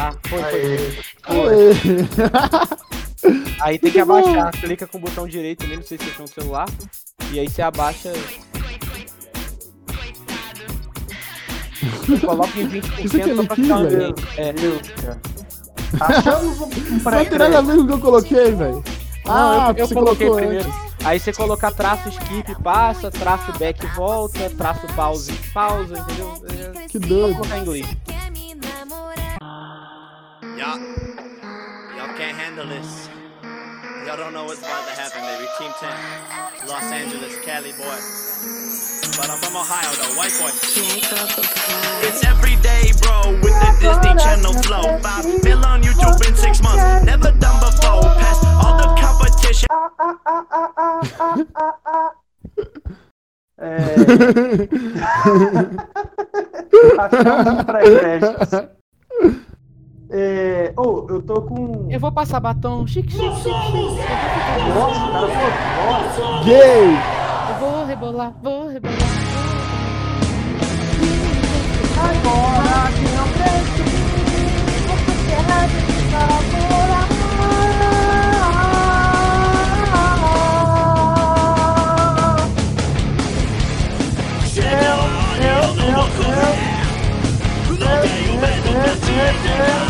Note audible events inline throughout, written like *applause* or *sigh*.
Ah, foi, foi. Aê. *laughs* Aí tem que abaixar. Clica com o botão direito ali, não sei se você tem um celular. E aí você abaixa. Coloca em 20% Isso aqui é só pra ficar um velho? ambiente. É. Cara. Achamos um Não pré tem nada a ver com o que eu coloquei, velho. Ah, eu, eu você coloquei colocou primeiro. antes. Aí você colocar traço skip passa, traço back volta, traço pause pausa, entendeu? É, Que Vou doido. colocar em inglês. Y'all, y'all can't handle this. Y'all don't know what's about to happen, baby. Team 10, Los Angeles, Cali boy. But I'm from Ohio, though, white boy. It's every day, bro, with the Disney Channel flow. Five mil on YouTube in six months, never done before. Past all the competition. *laughs* É... Oh, eu tô com. Eu vou passar batom, chique, chique, chique, chique. Nossa, cara, nossa. Gay! Eu vou rebolar, vou rebolar. Agora que não de. Eu, eu, eu, eu. Eu. Deixa eu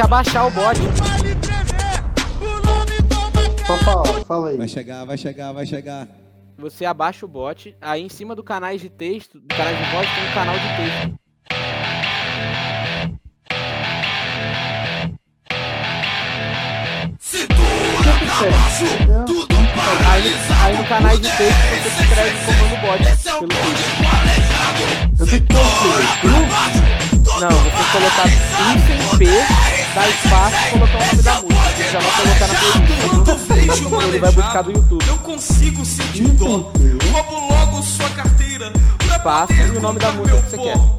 que abaixar o bot. Só fala, fala aí. Vai chegar, vai chegar, vai chegar. Você abaixa o bot, aí em cima do canais de texto, do canal de voz tem um canal de texto. Aí, aí no canal de texto você escreve o comando bot pelo texto. Eu tenho que pôr o quê? Não, você colocar hífen P, dá espaço e colocar o nome da música. Você já vai colocar na playlist. Ele vai buscar do YouTube. Eu consigo sentir dor. Roubo logo sua carteira. pra Espaço e o nome da música que você pão.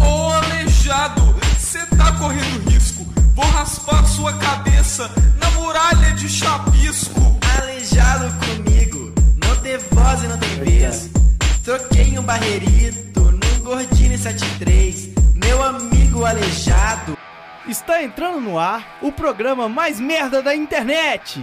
Ô aleijado, cê tá correndo risco. Vou raspar sua cabeça na muralha de chapisco. Aleijado comigo, não tem voz e não tem vez. Troquei um barreirito num Gordini 73. Meu amigo aleijado. Está entrando no ar o programa mais merda da internet.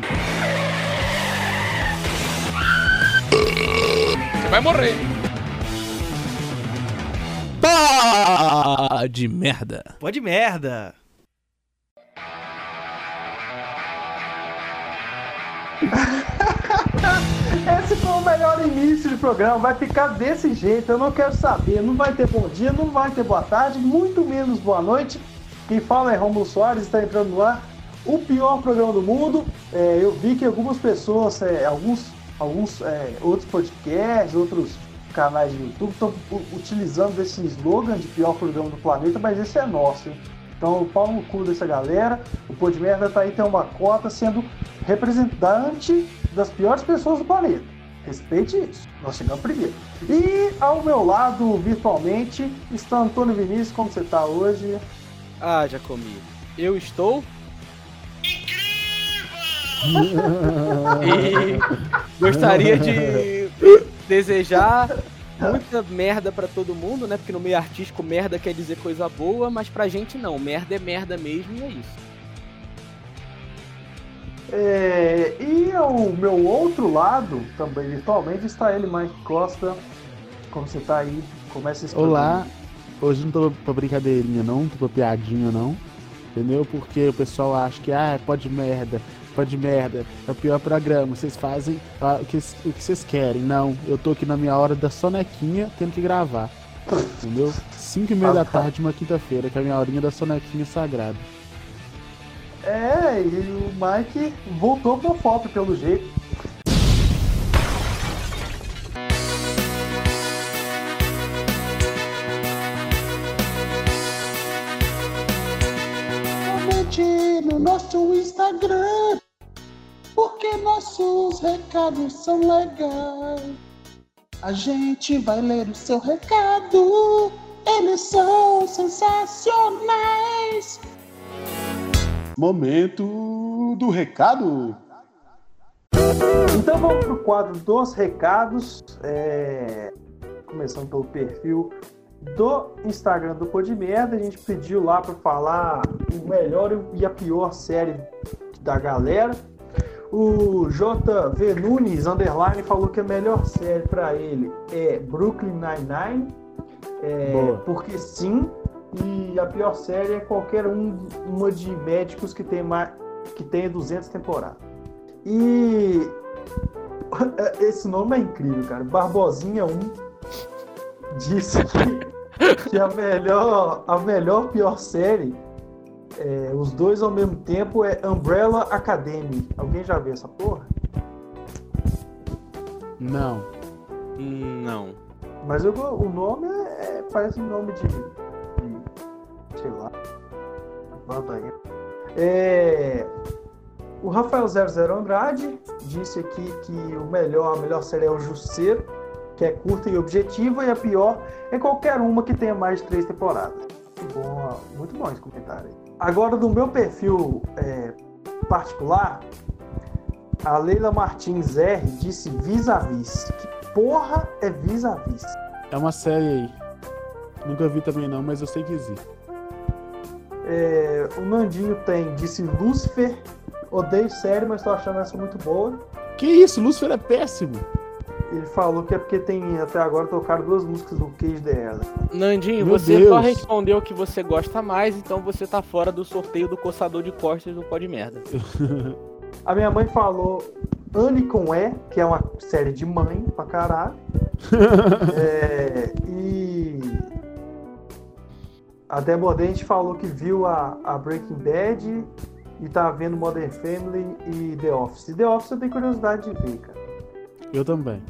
Pá de merda. Pode merda. *laughs* Esse foi o melhor início de programa, vai ficar desse jeito, eu não quero saber, não vai ter bom dia, não vai ter boa tarde, muito menos boa noite. Quem fala é Romulo Soares, está entrando ar, o pior programa do mundo. É, eu vi que algumas pessoas, é, alguns, alguns é, outros podcasts, outros canais de YouTube estão utilizando esse slogan de pior programa do planeta, mas esse é nosso, hein? Então, o pau no cu dessa galera, o Pô de Merda tá aí, tem uma cota sendo representante das piores pessoas do planeta. Respeite isso. Nós chegamos primeiro. E ao meu lado, virtualmente, está Antônio Vinícius. Como você tá hoje? Ah, já comi. Eu estou. E *laughs* gostaria de desejar muita merda pra todo mundo, né? Porque no meio artístico merda quer dizer coisa boa, mas pra gente não. Merda é merda mesmo e é isso. É, e ao meu outro lado, também virtualmente, está ele, Mike Costa. Como você tá aí? Começa esse Olá. Hoje não tô pra brincadeirinha, não, tô pra piadinha, não. Entendeu? Porque o pessoal acha que, ah, pode merda. pô de merda. É o pior programa. Vocês fazem ah, o que o que vocês querem. Não, eu tô aqui na minha hora da sonequinha tendo que gravar. Entendeu? 5 e meia da tarde, uma quinta-feira, que é a minha horinha da sonequinha sagrada. É, e o Mike voltou pra foto pelo jeito. No nosso Instagram, porque nossos recados são legais. A gente vai ler o seu recado, eles são sensacionais. Momento do recado. Então vamos pro quadro dos recados. É, Começando pelo perfil do Instagram do Pô de Merda. A gente pediu lá para falar o melhor e a pior série da galera. O JV Nunes Underline falou que a melhor série para ele é Brooklyn Nine-Nine. É, porque sim. E a pior série é qualquer um, uma de médicos que tem mais, que tenha 200 temporadas. E *laughs* esse nome é incrível, cara. Barbosinha 1 disse que, que a melhor, a melhor pior série, é, os dois ao mesmo tempo, é Umbrella Academy. Alguém já viu essa porra? Não. Não. Mas eu, o nome é, é- parece um nome de, de- sei lá. Bota aí. É, o Rafael 00 Andrade disse aqui que o melhor, a melhor série é o Jusceiro, que é curta e objetiva, e a pior é qualquer uma que tenha mais de três temporadas. Muito bom, muito bom esse comentário. aí. Agora, do meu perfil é, particular, a Leila Martins R disse vis-a-vis. Que porra é vis-a-vis? É uma série aí. Nunca vi também não, mas eu sei que existe. É, o Nandinho tem, disse Lúcifer. Odeio série, mas tô achando essa muito boa. Que isso, Lúcifer é péssimo. Ele falou que é porque tem até agora tocaram duas músicas do Cage the Ella. Nandinho, Meu você Deus. só respondeu o que você gosta mais, então você tá fora do sorteio do coçador de costas do Pó de Merda. *laughs* A minha mãe falou Anne com E, que é uma série de mãe pra caralho. *laughs* É, e a Débora Dente falou que viu a, a Breaking Bad e tá vendo Modern Family e The Office. The Office eu tenho curiosidade de ver, cara. Eu também.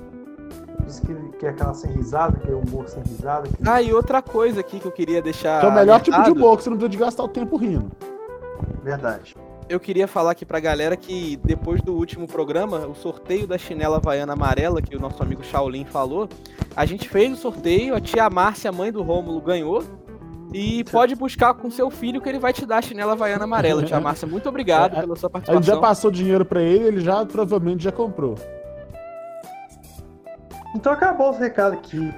Diz que, que é aquela sem risada, que é humor sem risada. Que... Ah, e outra coisa aqui que eu queria deixar. Que é o melhor tipo de humor, que você não precisa de gastar o tempo rindo. Verdade. Eu queria falar aqui pra galera que depois do último programa, o sorteio da chinela havaiana amarela, que o nosso amigo Shaolin falou, a gente fez o sorteio, a tia Márcia, mãe do Rômulo, ganhou. E pode buscar com seu filho que ele vai te dar a chinela havaiana amarela. Tia Márcia, muito obrigado A- *laughs* pela sua A gente já participação. passou dinheiro pra ele, ele já provavelmente já comprou. Então acabou os recados aqui.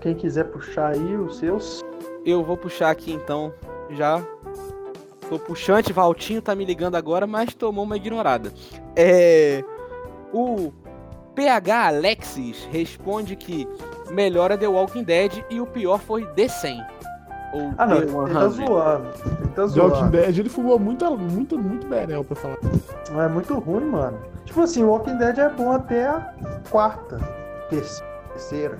Quem quiser puxar aí os seus. Eu vou puxar aqui então, já. Tô puxante, Valtinho tá me ligando agora, mas tomou uma ignorada. É. O PH Alexis responde que melhor é The Walking Dead e o pior foi The 100. Ou Ah, não, The ele tá 100. zoando. Ele tá The Walking zoando. Dead, ele fumou muito, muito, muito berel pra falar. É muito ruim, mano. Tipo assim, o Walking Dead é bom até a quarta, terceira.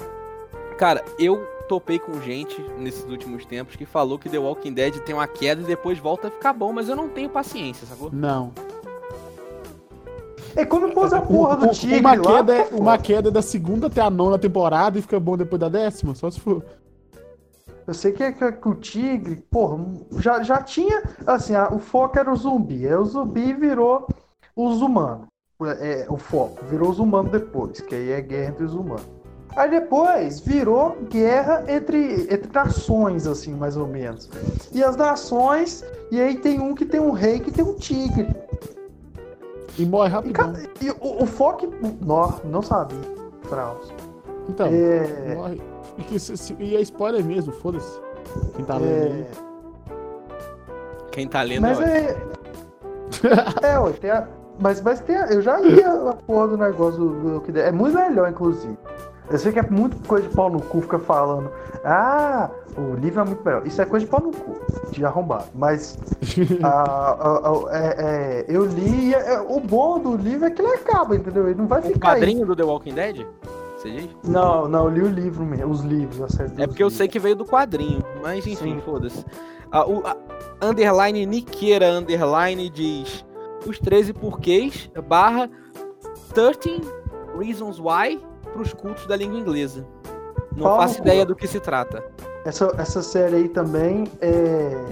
Cara, eu topei com gente nesses últimos tempos que falou que The Walking Dead tem uma queda e depois volta a ficar bom, mas eu não tenho paciência, sacou? Não. É quando pôs a porra do tigre uma, lá. queda é, pô. uma queda é da segunda até a nona temporada e fica bom depois da décima, só se for. Eu sei que, que, que o tigre, porra, já, já tinha. Assim, a- o foco era o zumbi. Aí o zumbi virou os humanos. É, o foco. Virou os humanos depois, que aí é guerra entre os humanos. Aí depois virou guerra entre, entre nações, assim, mais ou menos. E as nações. E aí tem um que tem um rei que tem um tigre. E morre E, rapidão. cada- e o, o foco. Não, não sabia, Fraus. Então, É. morre. E, que se- se- e é spoiler mesmo, foda-se. Quem tá lendo É, aí. Quem tá lendo Mas ó, é. É, ué, tem a... mas, mas tem a... eu já li a porra do negócio do Walking Dead. É muito melhor, inclusive. Eu sei que é muito coisa de pau no cu fica falando. Ah, o livro é muito melhor. Isso é coisa de pau no cu, de arrombado. Mas *laughs* a- a- a- é- é, eu li. é, o bom do livro é que ele acaba, entendeu? Ele não vai O ficar. aí. quadrinho do The Walking Dead? Você diz? Não, não, eu li o livro mesmo, os livros, a série É porque eu livros. sei que veio do quadrinho, mas enfim, foda-se. Ah, o a- underline Niqueira underline diz os 13 porquês barra 13 reasons why pros cultos da língua inglesa. Não Fala, faço ideia do que se trata. Essa, essa série aí também é.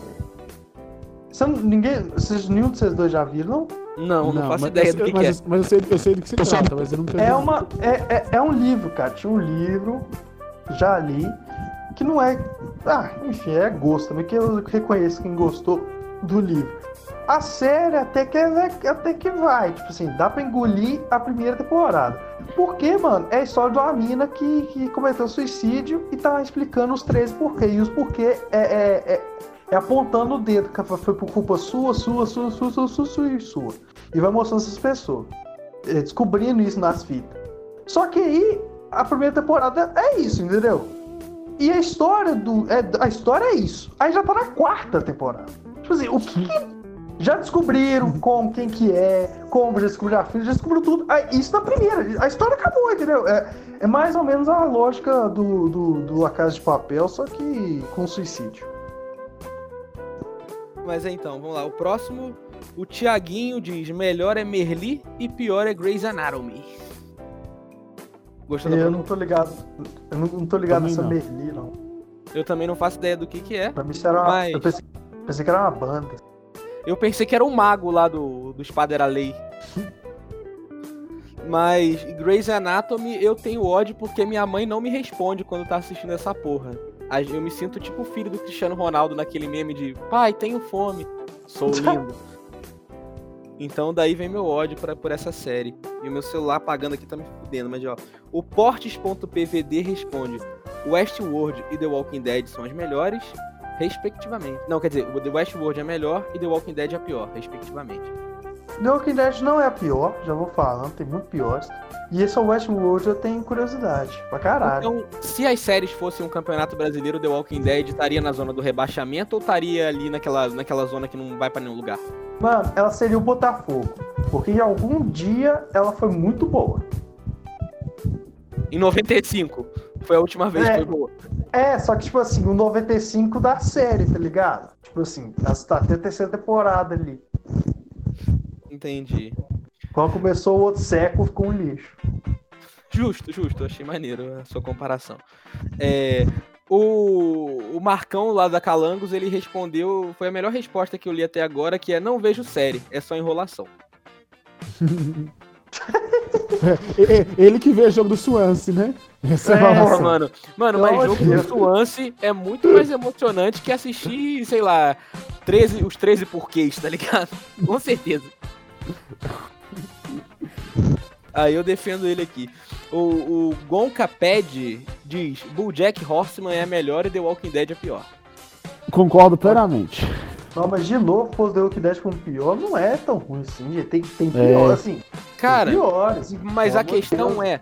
Não- ninguém. Vocês, nenhum de vocês dois já viram, não? Não, não, faço ideia mas, do que, mas, que é. eu- mas eu, sei, eu sei do que se trata, mas eu nunca vi. É uma. É, é, é um livro, cara. Tinha um livro, já li, que não é. Ah, enfim, é gosto também, que eu reconheço quem gostou do livro. A série até que, é, até que vai, tipo assim, dá pra engolir a primeira temporada. Porque, mano, é a história de uma mina que, que cometeu suicídio e tá explicando os 13 porquês. E os porquê é, é, é, é apontando o dedo, que foi por culpa sua, sua, sua, sua, sua, sua, sua e sua. E vai mostrando essas pessoas. é, Descobrindo isso nas fitas. Só que aí, a primeira temporada é isso, entendeu? E a história do. É, a história é isso. Aí já tá na quarta temporada. Tipo assim, o que. que- Já descobriram como, quem que é, como já descobriram a filha, já descobriu tudo. Aí, isso na primeira. A história acabou, entendeu? É, é mais ou menos a lógica do, do, do A Casa de Papel, só que com suicídio. Mas é então, vamos lá. O próximo, o Tiaguinho diz: melhor é Merli e pior é Grey's Anatomy. Gostou da Eu não tô ligado. Eu não, não tô ligado Também nessa não. Merli, não. Eu também não faço ideia do que que é. Pra mim isso era uma. Mas- Eu pensei, pensei que era uma banda. Eu pensei que era um mago lá do, do Espada era Lei. Mas Grey's Anatomy eu tenho ódio porque minha mãe não me responde quando tá assistindo essa porra. Eu me sinto tipo o filho do Cristiano Ronaldo naquele meme de pai, tenho fome, sou *laughs* lindo. Então daí vem meu ódio pra, por essa série. E o meu celular apagando aqui tá me fudendo, mas ó. O Portes.pvd responde: Westworld e The Walking Dead são as melhores, respectivamente. Não, quer dizer, o The Westworld é melhor e The Walking Dead é pior, respectivamente. The Walking Dead não é a pior, já vou falando, tem muito piores. E esse é o Westworld eu tenho curiosidade, pra caralho. Então, se as séries fossem um campeonato brasileiro, The Walking Dead estaria na zona do rebaixamento ou estaria ali naquela, naquela zona que não vai pra nenhum lugar? Mano, ela seria o Botafogo. Porque em algum dia ela foi muito boa. Em 95, foi a última vez É. que foi boa. É, só que, tipo assim, o 95 da série, tá ligado? Tipo assim, tá até a terceira temporada ali. Entendi. Quando começou o outro século, ficou um lixo. Justo, justo, achei maneiro a sua comparação. É, o, o Marcão lá da Calangos, ele respondeu, foi a melhor resposta que eu li até agora, que é não vejo série, é só enrolação. *laughs* *laughs* É, é, Ele que vê jogo do Swansea, né? Essa é, É, Porra, relação. mano. Mano, Pelo mas jogo do. Swansea é muito mais emocionante que assistir, sei lá, 13, os 13 porquês, tá ligado? *laughs* Com certeza. Aí eu defendo ele aqui. O, o Gonka Pad diz: Bulljack Horseman é a melhor e The Walking Dead é a pior. Concordo plenamente. Não, mas de novo, pôs The Walking Dead como pior, não é tão ruim assim. gente. Tem, tem pior, É. assim. Cara, piores. mas a questão Deus. é.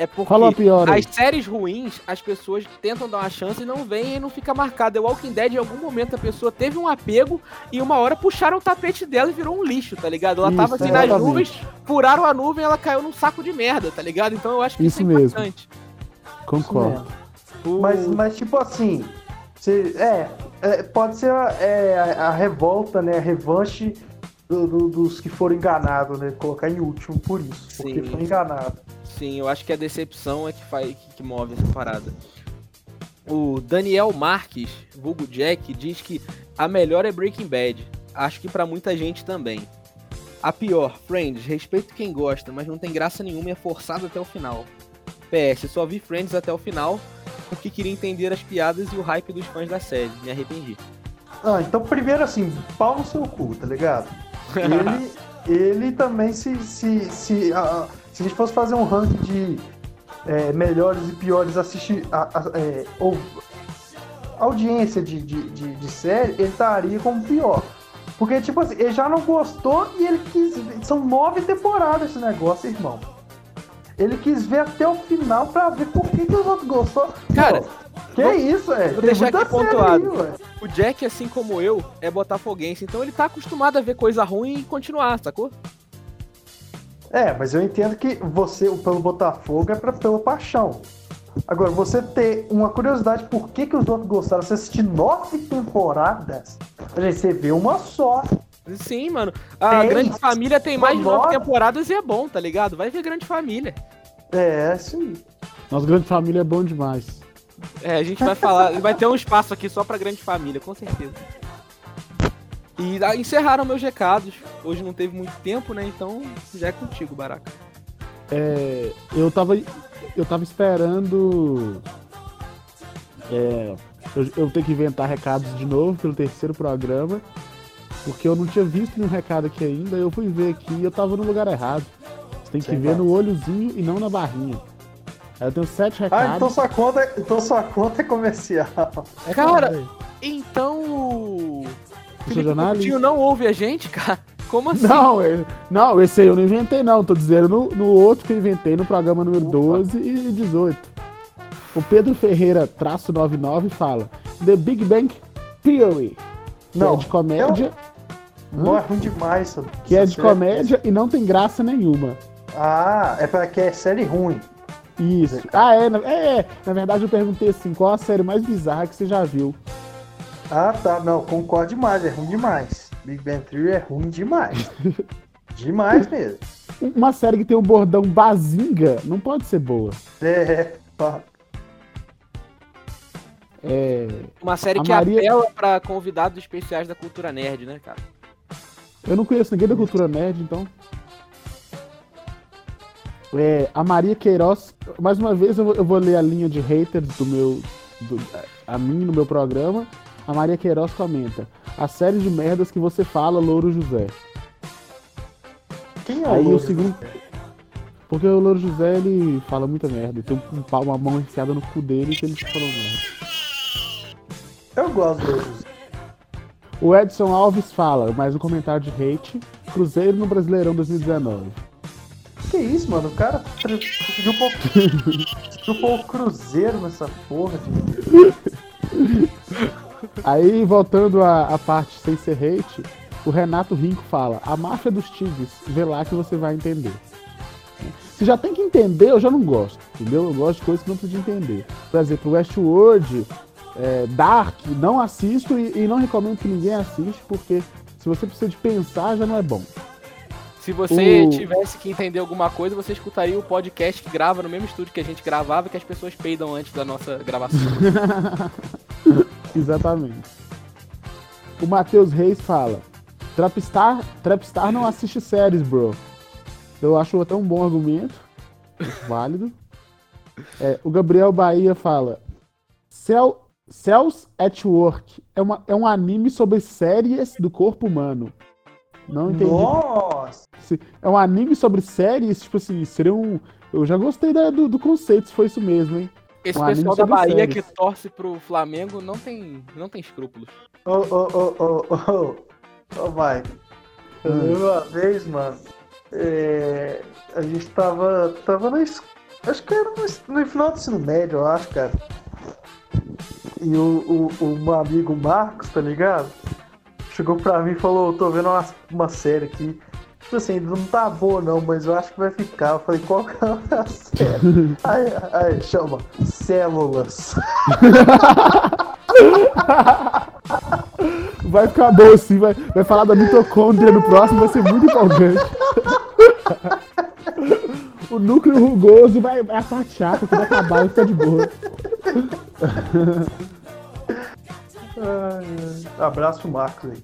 É porque Fala pior aí. as séries ruins, as pessoas tentam dar uma chance e não vêm e não fica marcado. The Walking Dead, em algum momento, a pessoa teve um apego e uma hora puxaram o tapete dela e virou um lixo, tá ligado? Ela tava Isso, assim nas exatamente. nuvens, furaram a nuvem e ela caiu num saco de merda, tá ligado? Então eu acho que isso, Isso é mesmo. importante. Concordo. O- Mas, mas tipo assim, você- é, é, pode ser a, é, a- a revolta, né? A revanche do- do- dos que foram enganados, né? Colocar em último por isso. Porque Sim. foi enganado. Sim, eu acho que a decepção é que, faz, que, move essa parada. O Daniel Marques, vulgo Jack, diz que a melhor é Breaking Bad. Acho que pra muita gente também. A pior, Friends, respeito quem gosta, mas não tem graça nenhuma e é forçado até o final. PS, só vi Friends até o final porque queria entender as piadas e o hype dos fãs da série. Me arrependi. Ah, então primeiro assim, pau no seu cu, tá ligado? Ele, *laughs* ele também se. Se, se, ah, se a gente fosse fazer um ranking de é, melhores e piores assistir. a- a- é, ou, audiência de, de, de, de série, ele estaria como pior. Porque, tipo assim, ele já não gostou e ele quis. São nove temporadas esse negócio, irmão. Ele quis ver até o final pra ver por que, que os outros gostou. Cara, Que isso, é? Vou deixar aqui pontuado. aí. O Jack, assim como eu, é botafoguense, então ele tá acostumado a ver coisa ruim e continuar, sacou? É, mas eu entendo que você, pelo Botafogo, é pra, pela paixão. Agora, você ter uma curiosidade por que, que os outros gostaram, você assistir nove temporadas, gente, você vê uma só. Sim, mano. A Tem. Grande Família tem mais de nove Nove. temporadas e é bom, tá ligado? Vai ver Grande Família. É, sim. Nossa grande família é bom demais. É, a gente vai falar, *laughs* vai ter um espaço aqui só pra Grande Família, com certeza. E ah, encerraram meus recados. Hoje não teve muito tempo, né? Então já é contigo, Baraca. É, eu tava. Eu tava esperando. É, eu, eu ter que inventar recados de novo pelo terceiro programa. Porque eu não tinha visto nenhum recado aqui ainda. Eu fui ver aqui e eu tava no lugar errado. Você tem que Sim, ver no olhozinho e não na barrinha. Aí eu tenho sete Ah, recados. então sua conta, então sua conta é comercial. É Cara, Então o. Felipe. Coutinho não ouve a gente, cara? Como assim? Não, é- não, esse aí eu não inventei, não. Tô dizendo no, no outro que eu inventei, no programa número 12 e 18. O Pedro Ferreira, traço 99, fala: The Big Bang Theory. Que Não, é de comédia. Não Hã? é ruim demais, essa- Que é essa de série. comédia e não tem graça nenhuma. Ah, é pra que é série ruim. Isso. Ah, é, na- é, é. Na verdade, eu perguntei assim: qual a série mais bizarra que você já viu? Ah, tá. Não, concordo demais, é ruim demais. Big Bang Theory é ruim demais. *laughs* demais mesmo. Uma série que tem um bordão bazinga não pode ser boa. É, pá. É. Uma série A que Maria- apela pra convidados especiais da cultura nerd, né, cara? Eu não conheço ninguém da cultura nerd, então. É, a Maria Queiroz, mais uma vez eu vou, eu vou ler a linha de haters do meu. do- a mim no meu programa. A Maria Queiroz comenta: A série de merdas que você fala, Louro José. Quem é Aí o o segundo. Porque o Louro José ele fala muita merda. Tem um pau, uma mão enfiada no cu dele que ele falou merda. Eu gosto do José. O Edson Alves fala, mais um comentário de hate. Cruzeiro no Brasileirão 2019. Que isso, mano? O cara conseguiu pôr, o Cruzeiro nessa porra, gente. Aí, voltando à, à parte sem ser hate, o Renato Rinco fala: A máfia dos tigres, vê lá que você vai entender. Se já tem que entender, eu já não gosto, entendeu? Eu gosto de coisas que não precisa de entender. Por exemplo, Westworld, é, Dark, não assisto e, e não recomendo que ninguém assiste, porque se você precisa de pensar, já não é bom. Se você O- tivesse que entender alguma coisa, você escutaria o podcast que grava no mesmo estúdio que a gente gravava, que as pessoas peidam antes da nossa gravação. *laughs* Exatamente. O Matheus Reis fala: Trapstar, Trapstar não assiste séries, bro. Eu acho até um bom argumento. Válido. É, o Gabriel Bahia fala: Cell, Cells at Work é, uma, é um anime sobre séries do corpo humano. Não entendi. Nossa! É um anime sobre séries, tipo assim, seria um. Eu já gostei da- do, do conceito, se foi isso mesmo, hein? Esse Um pessoal da Bahia séries. que torce pro Flamengo não tem, não tem escrúpulos. Ô, ô, ô, ô, ô, ô, vai. Eu Hum. lembro uma vez, mano, é, a gente tava, tava na es- acho que era no, no final do ensino médio, eu acho, cara. E o, o, o meu amigo Marcos, tá ligado? Chegou pra mim e falou, tô vendo uma, uma série aqui. Tipo assim, não tá boa não, mas eu acho que vai ficar. Eu falei, qual que é a *laughs* série? aí, aí, chama Células. *laughs* Vai ficar bom assim, vai, vai falar da mitocôndria no próximo, vai ser muito empolgante. *laughs* o núcleo rugoso vai, vai chata, quando acabar vai ficar de boa. Ai. Abraço pro Marcos aí.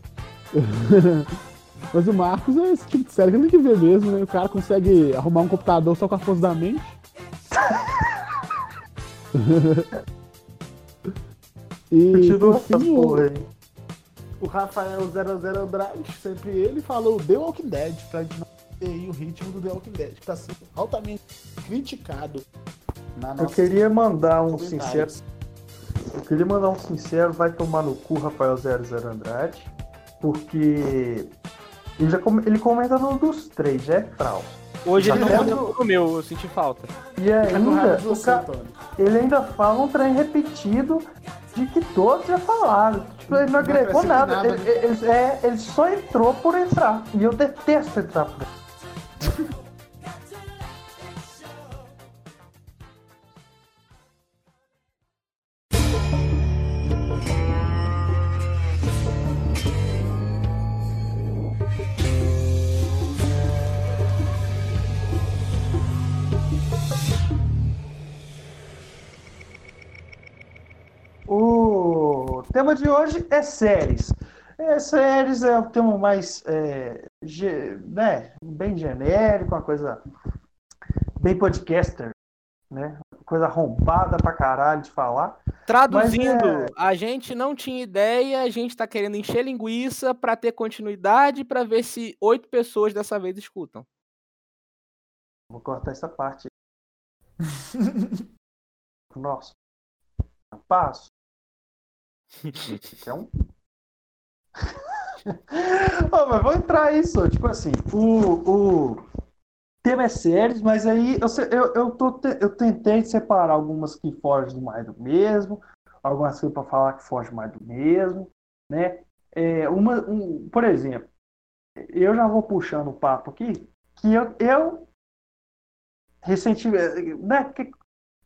*laughs* Mas o Marcos é esse tipo de série que tem que ver mesmo, né? O cara consegue arrumar um computador só com a força da mente. *laughs* e Continua por fim, o, porra aí. o Rafael 00 Andrade, sempre ele, falou The Walking Dead, pra gente não ter aí o ritmo do The Walking Dead, que tá sendo altamente criticado na Eu nossa queria mandar um sincero. Eu queria mandar um sincero, vai tomar no cu, Rafael 00 Andrade. Porque ele, já come- ele comenta no dos três, já é frau. Hoje ele não lembro- mandou o meu, eu senti falta. E ainda, raiva de o ca- ele ainda fala um trem repetido de que todos já falaram. Tipo, ele não agregou acrescenta nada. nada, Ele, ele- é, ele só entrou por entrar. E eu detesto entrar por tema de hoje é séries. É, séries é o tema mais, é, ge- né, bem genérico, uma coisa bem podcaster, né? Coisa arrombada pra caralho de falar. Traduzindo, é- a gente não tinha ideia, a gente tá querendo encher linguiça pra ter continuidade, pra ver se oito pessoas dessa vez escutam. Vou cortar essa parte. *laughs* Nossa. Passo. Quer um? *laughs* Ô, mas vou entrar isso. Tipo assim, o, o tema é séries, mas aí eu, eu, eu, tô, eu tentei separar algumas que fogem mais do mesmo, algumas coisas para falar que fogem mais do mesmo, né? É, uma, um, por exemplo, eu já vou puxando o papo aqui, que eu, eu recentemente, né, que-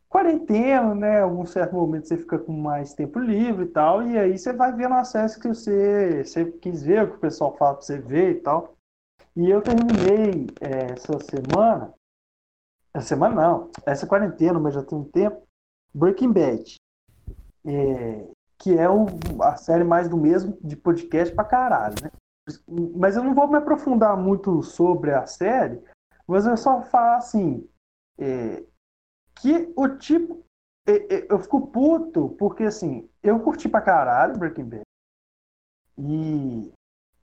quarentena, né, algum certo momento você fica com mais tempo livre e tal, e aí você vai vendo as séries que você, você quis ver, o que o pessoal fala pra você ver e tal. E eu terminei é, essa semana, essa semana não, essa quarentena, mas já tem um tempo, Breaking Bad. É, que é o- a série mais do mesmo de podcast pra caralho, né? Mas eu não vou me aprofundar muito sobre a série, mas eu só falar assim, é, que o tipo. é, é, Eu fico puto, porque assim, eu curti pra caralho Breaking Bad. E,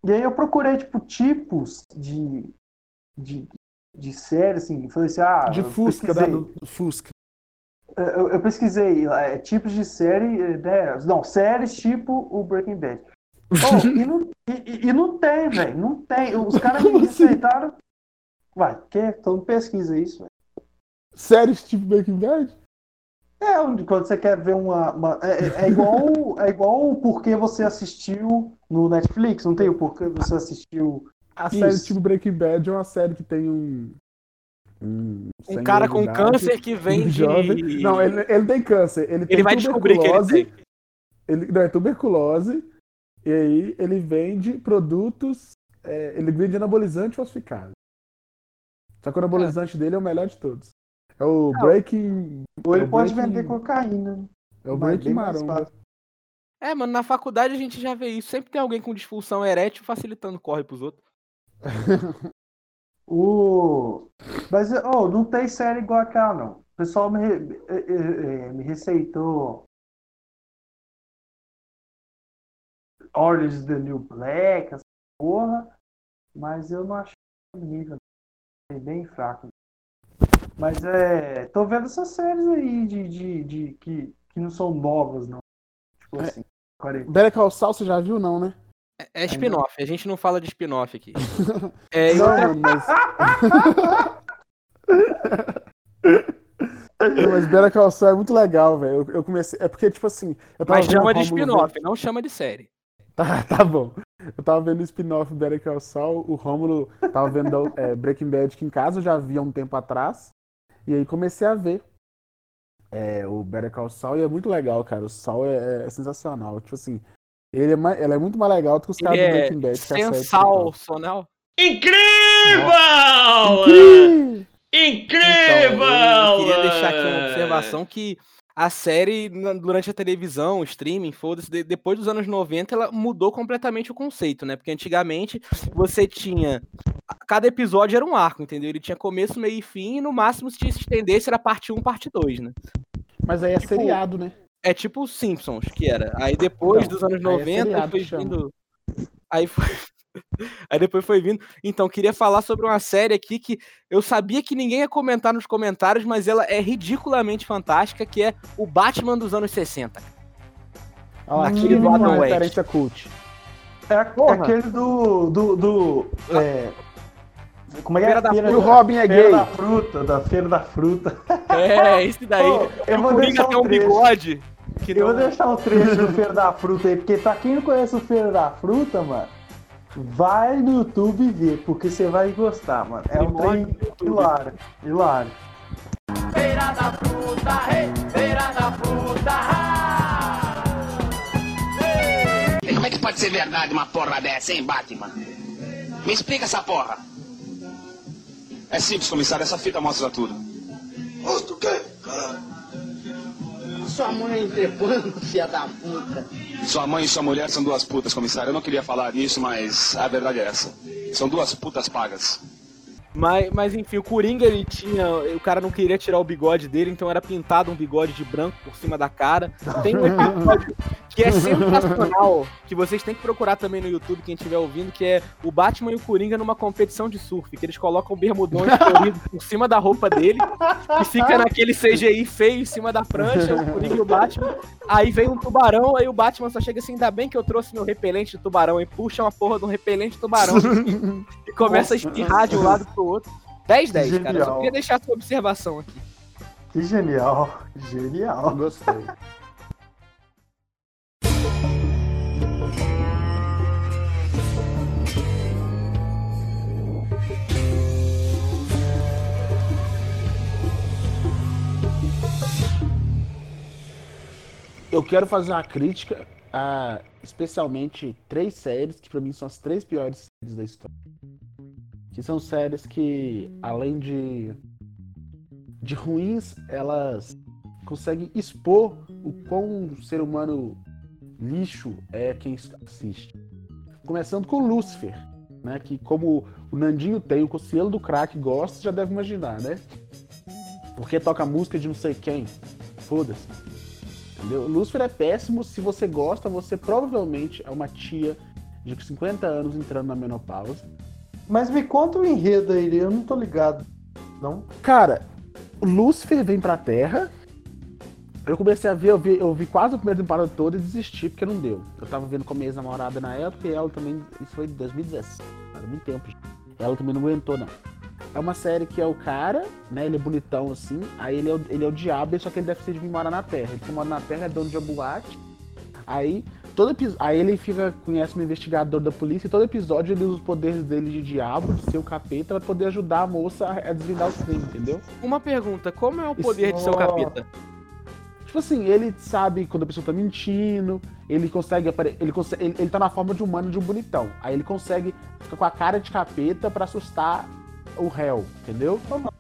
e aí eu procurei, tipo, tipos de, de, de série, assim, falei assim, ah. De Fusca, da, do Fusca. Eu, eu pesquisei é, tipos de série, é, né? Não, séries tipo o Breaking Bad. *laughs* Oh, e, não, e, e não tem, velho. Não tem. Os caras me Como assim? receitaram. Vai, que? Então pesquisa isso, velho. Séries tipo Breaking Bad? É, onde quando você quer ver uma. uma- é, é- é igual, é igual o porquê você assistiu no Netflix, não tem o porquê você assistiu. A Isso. série tipo Breaking Bad é uma série que tem um. Um, Um cara com câncer que vem um de. jovem. Não, ele, ele tem câncer. Ele, tem Ele vai descobrir que ele tuberculose. tem. Ele, não, é tuberculose. E aí ele vende produtos. é, ele vende anabolizante falsificado. Só que o anabolizante dele é o melhor de todos. É o Breaking. Ou ele é pode Breaking- vender cocaína. É o mais Maromba. É, mano, na faculdade a gente já vê isso. Sempre tem alguém com disfunção erétil facilitando corre pros outros. *laughs* O... Mas oh, não tem série igual aquela, não. O pessoal me, eh, eh, eh, me receitou Orange is the New Black, essa porra, mas eu não achei o nível. É bem fraco. Mas é. Tô vendo essas séries aí de, de, de- que, que não são novas, não. Tipo assim, 40. Better Call Saul, você já viu, não, né? É, é spin-off, a gente não fala de spin-off aqui. *laughs* É, Não, outra- mas. *laughs* Não, mas Better Call Saul é muito legal, velho. Eu, eu comecei. É porque, tipo assim. Eu tava mas chama de spin-off, não chama de série. Tá, *laughs* tá bom. Eu tava vendo o spin-off do Better Call Saul, o Rômulo tava vendo é, Breaking Bad que em casa eu já vi há um tempo atrás. E aí comecei a ver é, o Better Call Saul e é muito legal, cara. O Saul é, é sensacional. Tipo assim, ele é, mais, ele é muito mais legal do que os caras do é Breaking Bad. é sensacional. Incrível! Incrível! Incrível! Então, eu queria deixar aqui uma observação que a série, durante a televisão, o streaming, foda-se, de- depois dos anos 90, ela mudou completamente o conceito, né? Porque antigamente você tinha. Cada episódio era um arco, entendeu? Ele tinha começo, meio e fim, e no máximo, se se estendesse, era parte 1, parte 2, né? Mas aí é Tipo, seriado, né? É tipo os Simpsons, que era. Aí depois Então, dos anos aí é 90, seriado foi vindo. Aí foi. *laughs* Aí depois foi vindo. Então, queria falar sobre uma série aqui que eu sabia que ninguém ia comentar nos comentários, mas ela é ridiculamente fantástica, que é o Batman dos anos 60. Olha lá, Aquele do Adam uma West. referência cult. É a- Porra. aquele do. do, do é, Como é que é? da Feira E o Robin é Feira gay. da fruta, da feira da fruta. É, esse daí. Pô, eu o vou Coringa deixar tem um um trecho. bigode. Que Eu vou não... deixar um trecho do *laughs* Feira da Fruta aí, porque pra quem não conhece o Feira da Fruta, mano, vai no YouTube ver, porque você vai gostar, mano. É um trem hilário, hilário. Feira da fruta, hey, feira da fruta. E como é que pode ser verdade uma porra dessa, hein, Batman? Me explica essa porra. É simples, comissário, essa fita mostra tudo. Mostra o quê? Caralho. Sua mãe trepando, filha da puta. Sua mãe e sua mulher são duas putas, comissário. Eu não queria falar nisso, mas a verdade é essa. São duas putas pagas. Mas, mas enfim, o Coringa ele tinha. O cara não queria tirar o bigode dele, então era pintado um bigode de branco por cima da cara. Tem um episódio que é sensacional, que vocês têm que procurar também no YouTube, quem estiver ouvindo, que é o Batman e o Coringa numa competição de surf, que eles colocam bermudões *laughs* coloridos por cima da roupa dele e fica naquele CGI feio em cima da prancha, o Coringa e o Batman. Aí vem um tubarão, aí o Batman só chega assim, ainda bem que eu trouxe meu repelente de tubarão, e puxa uma porra de um repelente de tubarão *laughs* e começa a espirrar de um lado pro outro. 10, 10, cara. Eu só queria deixar essa observação aqui. Que genial, genial. Gostei. Eu quero fazer uma crítica a especialmente três séries que pra mim são as três piores séries da história. Que são séries que, além de de ruins, elas conseguem expor o quão um ser humano lixo é quem assiste. Começando com Lúcifer, né? Que como o Nandinho tem, o Conselho do Crack gosta, já deve imaginar, né? Porque toca música de não sei quem. Foda-se. Entendeu? Lúcifer é péssimo. Se você gosta, você provavelmente é uma tia de 50 anos entrando na menopausa. Mas me conta o enredo aí, eu não tô ligado. Não? Cara, o Lúcifer vem pra Terra. Eu comecei a ver, eu vi, eu vi quase a primeira temporada toda e desisti porque não deu. Eu tava vendo com a minha ex-namorada na época e ela também. Isso foi em 2017, era muito tempo. Ela também não aguentou, não. É uma série que é o cara, né? Ele é bonitão assim, aí ele é o, ele é o diabo, só que ele deve ser de vir morar na Terra. Ele mora na Terra é dono de uma boate. Aí, todo aí ele fica, conhece um investigador da polícia e todo episódio ele usa os poderes dele de diabo, de ser o capeta, pra poder ajudar a moça a, desvendar os crimes, entendeu? Uma pergunta, como é o poder de ser o capeta? Tipo assim, ele sabe quando a pessoa tá mentindo, ele consegue, apare- ele, consegue ele, ele tá na forma de humano de um bonitão. Aí ele consegue ficar com a cara de capeta pra assustar o réu, entendeu? Mano,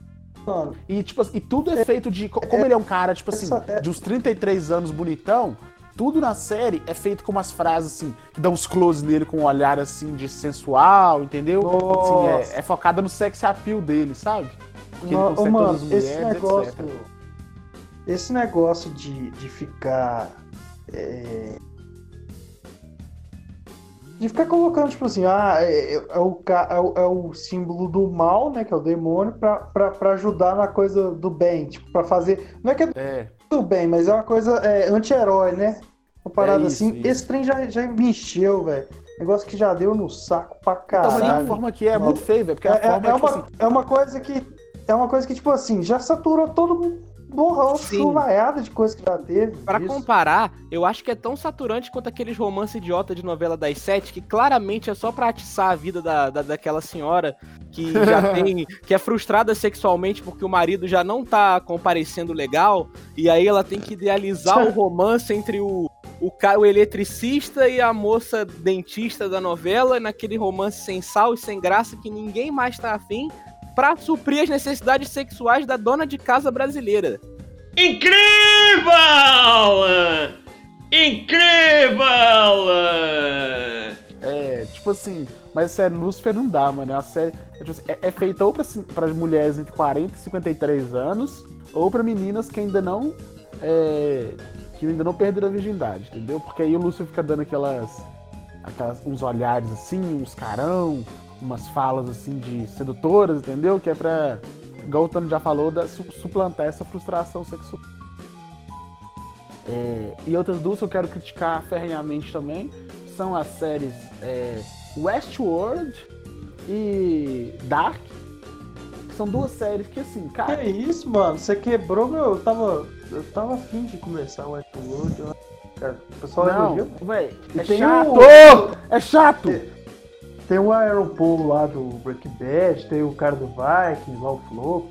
E tipo e tudo é feito de. co- Como ele é um cara, tipo assim, é- de uns 33 anos bonitão, tudo na série é feito com umas frases assim, que dão uns close nele com um olhar assim de sensual, entendeu? Assim, é, é focada no sex appeal dele, sabe? Que ele consegue mano, todas as esse mulheres, negócio. etc. Esse negócio de, de ficar. é, de ficar colocando, tipo assim, ah, é, é- é é, o, é o símbolo do mal, né? Que é o demônio, pra, pra, pra ajudar na coisa do bem. Tipo, pra fazer. Não é que é É. do bem, mas é uma coisa é, anti-herói, né? Uma parada É isso, assim. isso. Esse trem já, já me encheu, velho. Negócio que já deu no saco pra Então, é a caralho. forma que é muito feio, velho. Porque É, a é- forma é tipo uma, assim, é uma coisa que. É uma coisa que, tipo assim, já saturou todo mundo. Sim. chuvaiada de coisa que já teve. Pra Isso. comparar, eu acho que é tão saturante quanto aqueles romances idiota de novela das sete, que claramente é só pra atiçar a vida da, da, daquela senhora que já *laughs* tem. que é frustrada sexualmente porque o marido já não tá comparecendo legal, e aí ela tem que idealizar o *laughs* romance entre o. O, cara, o eletricista e a moça dentista da novela, naquele romance sem sal e sem graça que ninguém mais tá afim, pra suprir as necessidades sexuais da dona de casa brasileira. Incrível! Incrível! É, tipo assim, mas a série Lucifer não dá, mano. É, uma série, é, tipo assim, é- é feita ou pra, assim, pra mulheres entre 40 e 53 anos, ou pra meninas que ainda não. é, que ainda não perderam a virgindade, entendeu? Porque aí o Lúcio fica dando aquelas, aquelas. uns olhares assim, uns carão, umas falas assim de sedutoras, entendeu? Que é pra. Igual o Tano já falou, da, su- suplantar essa frustração sexual. É, e outras duas que eu quero criticar ferrenhamente também são as séries é, Westworld e Dark, são duas séries que, assim, cara. Que isso, mano? Você quebrou meu. Eu tava. Eu tava afim de começar o Westworld. eu- Cara, o pessoal Não, elogia. véi, é chato! o- É chato! Tem o Aaron Paul lá do Breaking Bad, tem o cara do Vikings lá, o Flo.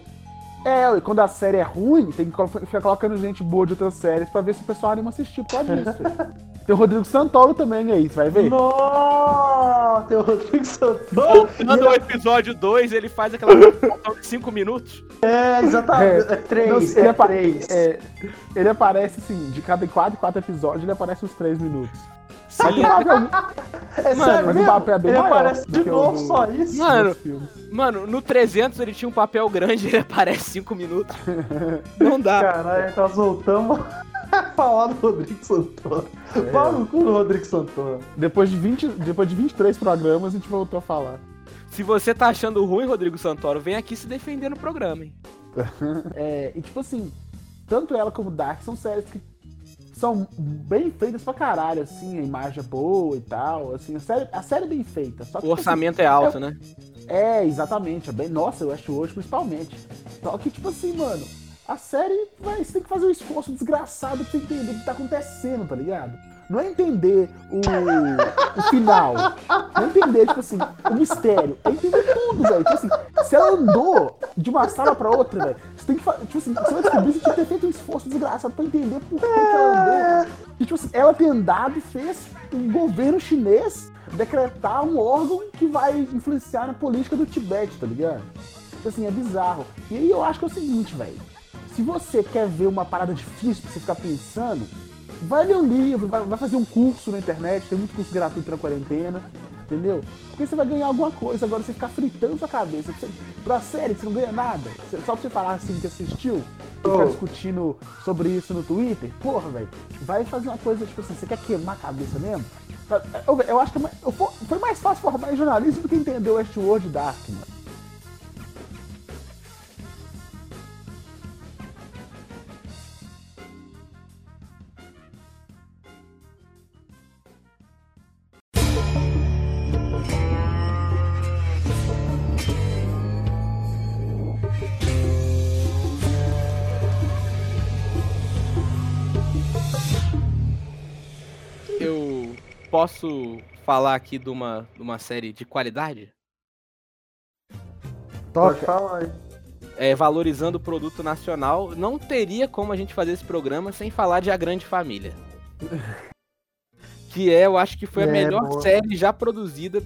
É, e quando a série é ruim, tem que ficar colocando gente boa de outras séries pra ver se o pessoal anima assistir por causa disso. *laughs* tem o Rodrigo Santoro também aí, você vai ver? Nossa, tem o Rodrigo Santoro. Voltando ao episódio 2, ele faz aquela de 5 minutos. É, exatamente. É, três, Não, é, ele, apa- três. é, ele aparece assim, de cada quatro, quatro episódios, ele aparece uns três minutos. Sim, Mas o papel- *laughs* É Mano, mas o papel é bem Ele aparece de que novo, do- só isso. Mano, mano, no 300 ele tinha um papel grande, *laughs* ele aparece 5 minutos. Não dá. Caralho, nós voltamos do Rodrigo Santoro. Fala no cu do Rodrigo Santoro. Depois de, 20, depois de 23 programas, a gente voltou a falar. Se você tá achando ruim, Rodrigo Santoro, vem aqui se defender no programa, hein? *laughs* É, e tipo assim, tanto ela como Dark são séries que são bem feitas pra caralho, assim, a imagem é boa e tal, assim, a série, a série é bem feita. Só que, O tipo orçamento assim, é alto, né? É, exatamente, é bem, nossa, eu acho hoje principalmente. Só que, tipo assim, mano, a série, vai, você tem que fazer um esforço desgraçado pra você entender o que tá acontecendo, tá ligado? Não é entender o, o final. Não é entender, tipo assim, o mistério. É entender tudo, velho. Tipo assim, se ela andou de uma sala pra outra, velho, você tem que fazer. Tipo assim, você vai descobrir tinha que ter feito um esforço desgraçado pra entender por que, que ela andou. E, tipo assim, ela ter andado fez o governo chinês decretar um órgão que vai influenciar na política do Tibete, tá ligado? Tipo assim, é bizarro. E aí eu acho que é o seguinte, velho. Se você quer ver uma parada difícil pra você ficar pensando, vai ler um livro, vai, vai fazer um curso na internet, tem muito curso gratuito na quarentena, entendeu? Porque você vai ganhar alguma coisa, agora você ficar fritando sua cabeça. Você, pra série, você não ganha nada. Só pra você falar assim que assistiu, e ficar Oh. discutindo sobre isso no Twitter, porra, velho, vai fazer uma coisa, tipo assim, você quer queimar a cabeça mesmo? Eu, eu acho que é eu foi mais fácil formar em jornalismo do que entender o Westworld Dark, mano. Posso falar aqui de uma, de uma série de qualidade? Pode falar aí. É, valorizando o produto nacional, não teria como a gente fazer esse programa sem falar de A Grande Família. que é, eu acho que foi a É, melhor boa. série já produzida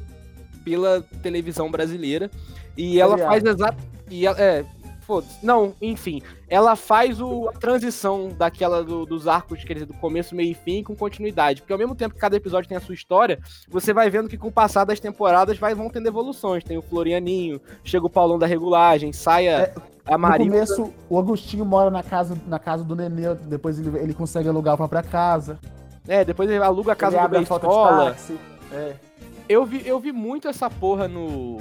pela televisão brasileira. E ela faz exato. E ela- é, foda-se. Não, enfim. Ela faz o, a transição daquela do- dos arcos, quer dizer, do começo, meio e fim, com continuidade. Porque ao mesmo tempo que cada episódio tem a sua história, você vai vendo que com o passar das temporadas vai, vão tendo evoluções. Tem o Florianinho, chega o Paulão da regulagem, saia a No Maria. começo, o Agostinho mora na casa, na casa do Nenê, depois ele, ele consegue alugar pra própria casa. É, depois ele aluga a casa ele do abre a escola. É. Eu vi, eu vi muito essa porra no.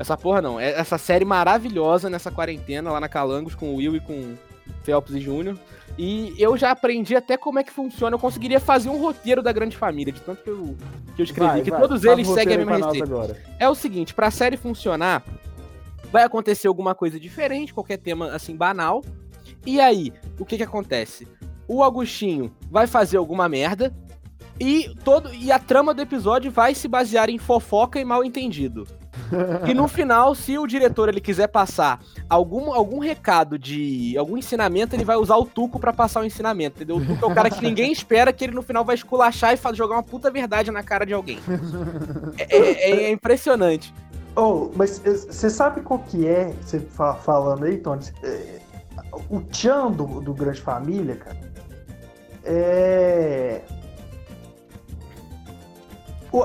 Essa porra não, é essa série maravilhosa nessa quarentena lá na Calangos com o Will e com o Phelps e Júnior. E eu já aprendi até como é que funciona. Eu conseguiria fazer um roteiro da grande família, de tanto que eu, que eu escrevi, Vai, que vai, todos eles seguem a mesma receita. agora. É o seguinte, pra série funcionar, vai acontecer alguma coisa diferente, qualquer tema assim banal. E aí, o que que acontece? O Agostinho vai fazer alguma merda e todo e a trama do episódio vai se basear em fofoca e mal entendido. E no final, se o diretor ele quiser passar algum, algum recado de algum ensinamento, ele vai usar o Tuco pra passar o ensinamento, entendeu? O Tuco é o cara que ninguém espera que ele no final vai esculachar e jogar uma puta verdade na cara de alguém. É, é- é impressionante. Oh, mas você sabe qual que é, você fa- falando aí, Tony? É, o Tchan do, do Grande Família, cara, é.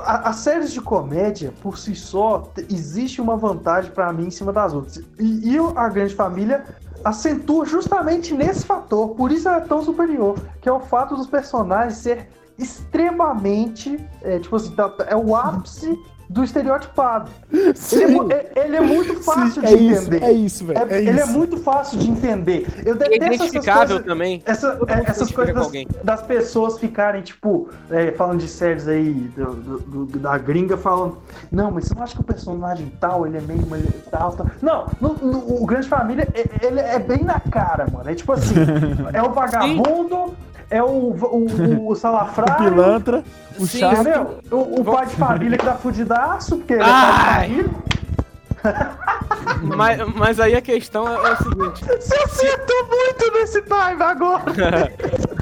As séries de comédia, por si só, existe uma vantagem pra mim em cima das outras. E, e a Grande Família acentua justamente nesse fator. Por isso ela é tão superior, que é o fato dos personagens ser extremamente, é, tipo assim, tá- é o ápice do estereotipado. Ele é, é- ele é muito fácil Sim, de é isso, entender. é isso, velho, é ele é isso. muito fácil de entender. Eu É detesto essas identificável coisas, também. essa- é, essas coisas das, das pessoas ficarem, tipo, é, falando de séries aí do- do- do- da gringa, falando, não, mas você não acha que o personagem tal, ele é meio ele é tal, tal. Não, no- no- o Grande Família, é- ele é bem na cara, mano. É tipo assim, *laughs* é o vagabundo, é o, o, o salafrário, *laughs* O pilantra, o Sim, chato. entendeu? O, o pai de família que dá fudidaço, porque ele é Ai. pai de família. *laughs* Mas, mas aí a questão é, é o seguinte. Você acertou muito nesse time agora!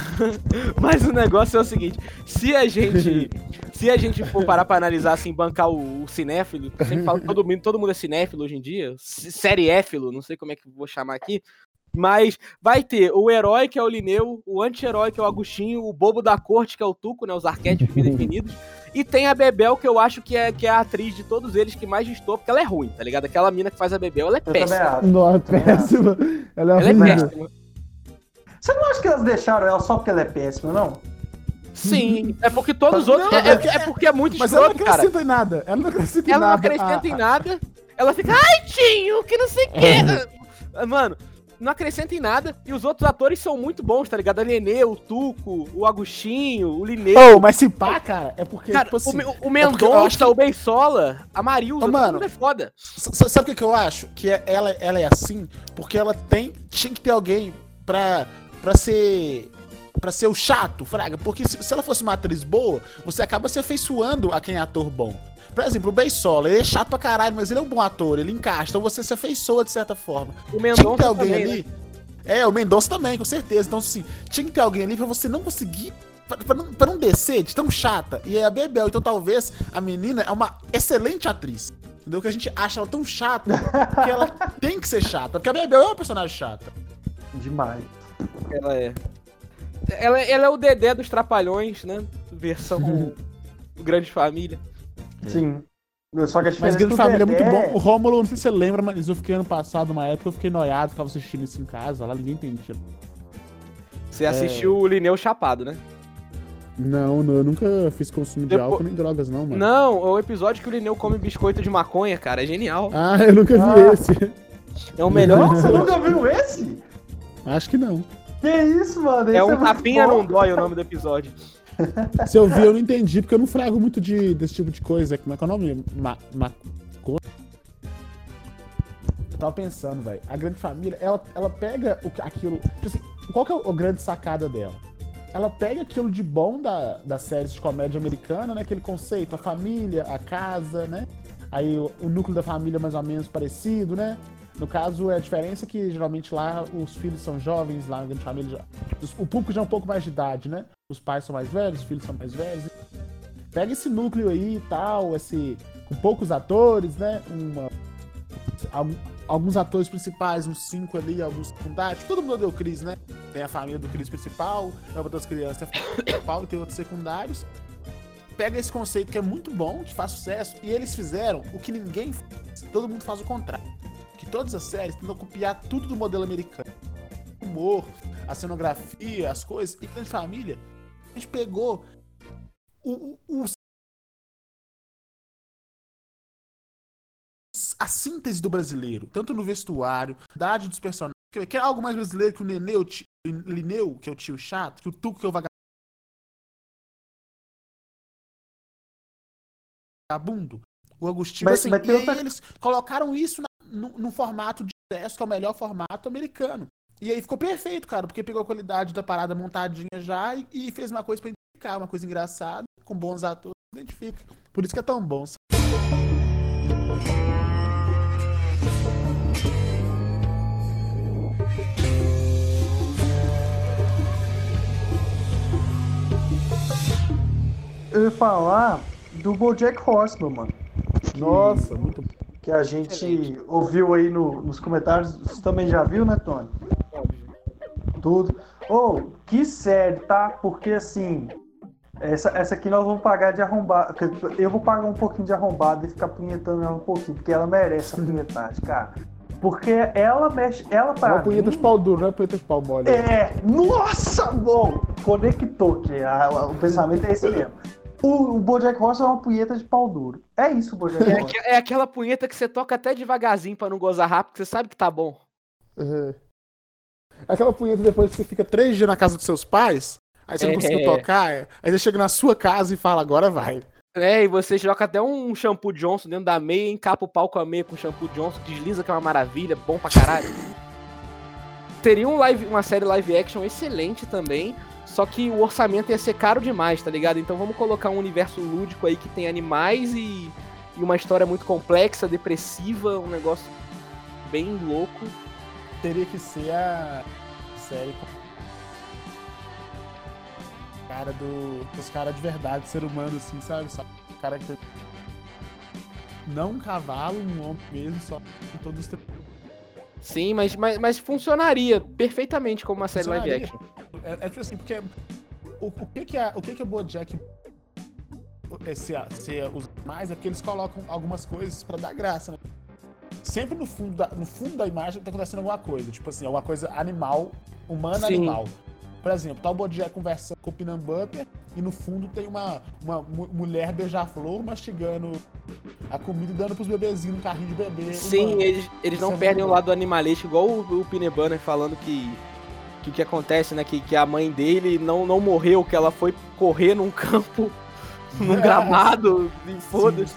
*laughs* Mas o negócio é o seguinte: se a gente. Se a gente for parar pra analisar assim, bancar o, o cinéfilo, eu sempre falo que todo mundo, todo mundo é cinéfilo hoje em dia, c- sérieéfilo, não sei como é que eu vou chamar aqui. Mas vai ter o herói, que é o Lineu, o anti-herói, que é o Agostinho, o bobo da corte, que é o Tuco, né? Os arquétipos bem *laughs* definidos. E tem a Bebel, que eu acho que é, que é a atriz de todos eles que mais distorce, porque ela é ruim, tá ligado? Aquela mina que faz a Bebel, ela é Eu péssima. acho. Nossa, péssima. Ela é Ela é péssima. Você não acha que elas deixaram ela só porque ela é péssima, não? Sim, é porque todos os Não, outros. é, é- é porque é muito Mas ela não escroto, cara. acrescenta em nada. Ela não acrescenta em Ela não nada. acrescenta Ah, em nada. Ela fica, ai, Tinho, que não sei o quê. *laughs* Mano, não acrescenta em nada. E os outros atores são muito bons, tá ligado? A Nenê, o Tuco, o Agostinho, o Lineu. Oh, mas se pá, cara, é porque, Cara, tipo assim... o, o é acho Mendonça, que- o Beisola, a Marilza, todo mano, é foda. Sabe o que, eu acho? Que é- ela, ela é assim porque ela tem. Tinha que ter alguém pra, pra ser. Pra ser o chato, Fraga. Porque se, se ela fosse uma atriz boa, você acaba se afeiçoando a quem é ator bom. Por exemplo, o Beisola, ele é chato pra caralho, mas ele é um bom ator, ele encaixa, então você se afeiçoa de certa forma. O Tinha que ter Mendonça alguém também, ali. né? É, o Mendonça também, com certeza. Então, assim, tinha que ter alguém ali pra você não conseguir. Pra, pra não, pra não descer de tão chata. E é a Bebel. Então, talvez a menina é uma excelente atriz. Entendeu? Que a gente acha ela tão chata que ela *laughs* tem que ser chata. Porque a Bebel é uma personagem chata. Demais. Ela é. Ela, ela é o Dedé dos Trapalhões, né? Versão *laughs* Grande Família. Sim. Só que a Mas Grande é Família é muito bom. O Rômulo, não sei se você lembra, mas eu fiquei ano passado, uma época, eu fiquei noiado, ficava assistindo isso em casa, lá ninguém entendia. Você assistiu o Lineu Chapado, né? Não, não, eu nunca fiz consumo de Depo- álcool nem drogas, não, mano. Não, é o episódio que o Lineu come biscoito de maconha, cara. É genial. Ah, eu nunca vi Ah. esse. É o melhor. Nossa, nunca viu esse? Acho que não. Que isso, mano? Esse É um muito tapinha bom. não dói o nome do episódio. Se eu vi, eu não entendi, porque eu não frago muito de, desse tipo de coisa. Como é que é o nome? Ma, ma, co- eu tava pensando, velho. A grande família, ela, ela pega o, aquilo. tipo assim, qual que é o, o grande sacada dela? Ela pega aquilo de bom da, das séries de comédia americana, né? Aquele conceito, a família, a casa, né? Aí o, o núcleo da família é mais ou menos parecido, né? No caso, é a diferença que geralmente lá os filhos são jovens, lá na grande família o público já é um pouco mais de idade, né? Os pais são mais velhos, os filhos são mais velhos. Pega esse núcleo aí e tal, esse com poucos atores, né? Uma, alguns atores principais, uns cinco ali, alguns secundários. Todo mundo deu Cris, né? Tem a família do Cris principal, é uma das crianças principal tem outros secundários. Pega esse conceito que é muito bom, que faz sucesso, e eles fizeram o que ninguém faz. Todo mundo faz o contrário. Que todas as séries tentam copiar tudo do modelo americano. O humor, a cenografia, as coisas. E Grande Família, gente pegou o, o- a síntese do brasileiro, tanto no vestuário, da idade dos personagens. Quer, quer algo mais brasileiro que o Nenê, o tio, Lineu, que é o tio chato, que o Tuco, que é o vagabundo, o Agostinho, Mas- assim, mas outra- eles colocaram isso na, no, no formato de que é o melhor formato americano. E aí ficou perfeito, cara, porque pegou a qualidade da parada montadinha já e, e fez uma coisa pra identificar, uma coisa engraçada, com bons atores, identifica. Por isso que é tão bom. Eu ia falar do Bojack Horseman, mano. Nossa, muito bom. Que a gente ouviu aí no- nos comentários. Você também já viu, né, Tony? Tudo. Ô, que série, tá? Porque assim. Essa, essa aqui nós vamos pagar de arrombado. Eu vou pagar um pouquinho de arrombado e ficar punhetando ela um pouquinho, porque ela merece a punhetagem, cara. Porque ela mexe. Ela É pra uma punheta mim, de pau duro, não é punheta de pau mole. é, nossa, bom, conectou, que a- o pensamento é esse mesmo. O, o Bojack Horseman é uma punheta de pau duro. É isso o Bojack É, Horseman. é aquela punheta que você toca até devagarzinho pra não gozar rápido, que você sabe que tá bom. Uhum. Aquela punheta depois que você fica três dias na casa dos seus pais, aí você não É. conseguiu tocar, aí você chega na sua casa e fala, agora vai. É, e você joga até um shampoo Johnson dentro da meia, encapa o pau com a meia com shampoo Johnson, desliza que é uma maravilha, bom pra caralho. Teria um live, uma série live action excelente também, só que o orçamento ia ser caro demais, tá ligado? Então vamos colocar um universo lúdico aí que tem animais e, e uma história muito complexa, depressiva, um negócio bem louco. Teria que ser a série cara do. Os caras de verdade, ser humano, assim, sabe? O cara que. Não um cavalo, um homem mesmo, só todos os Sim, mas, mas, mas funcionaria perfeitamente como uma série live action. É, é tipo assim, porque o, o que que é, o que que o BoJack é, se, se usa mais é porque eles colocam algumas coisas pra dar graça, né? Sempre no fundo da, no fundo da imagem tá acontecendo alguma coisa, tipo assim, alguma coisa animal, humana Sim. animal. Por exemplo, tá o BoJack conversando com o Butter e no fundo tem uma, uma mu- mulher beija-flor mastigando a comida e dando pros bebezinhos no carrinho de bebê. Sim, eles, eles não é perdem o lado animalístico, igual o, o Butter falando que que o que acontece, né? Que, que a mãe dele não, não morreu, que ela foi correr num campo, *laughs* num É. gramado, e foda-se.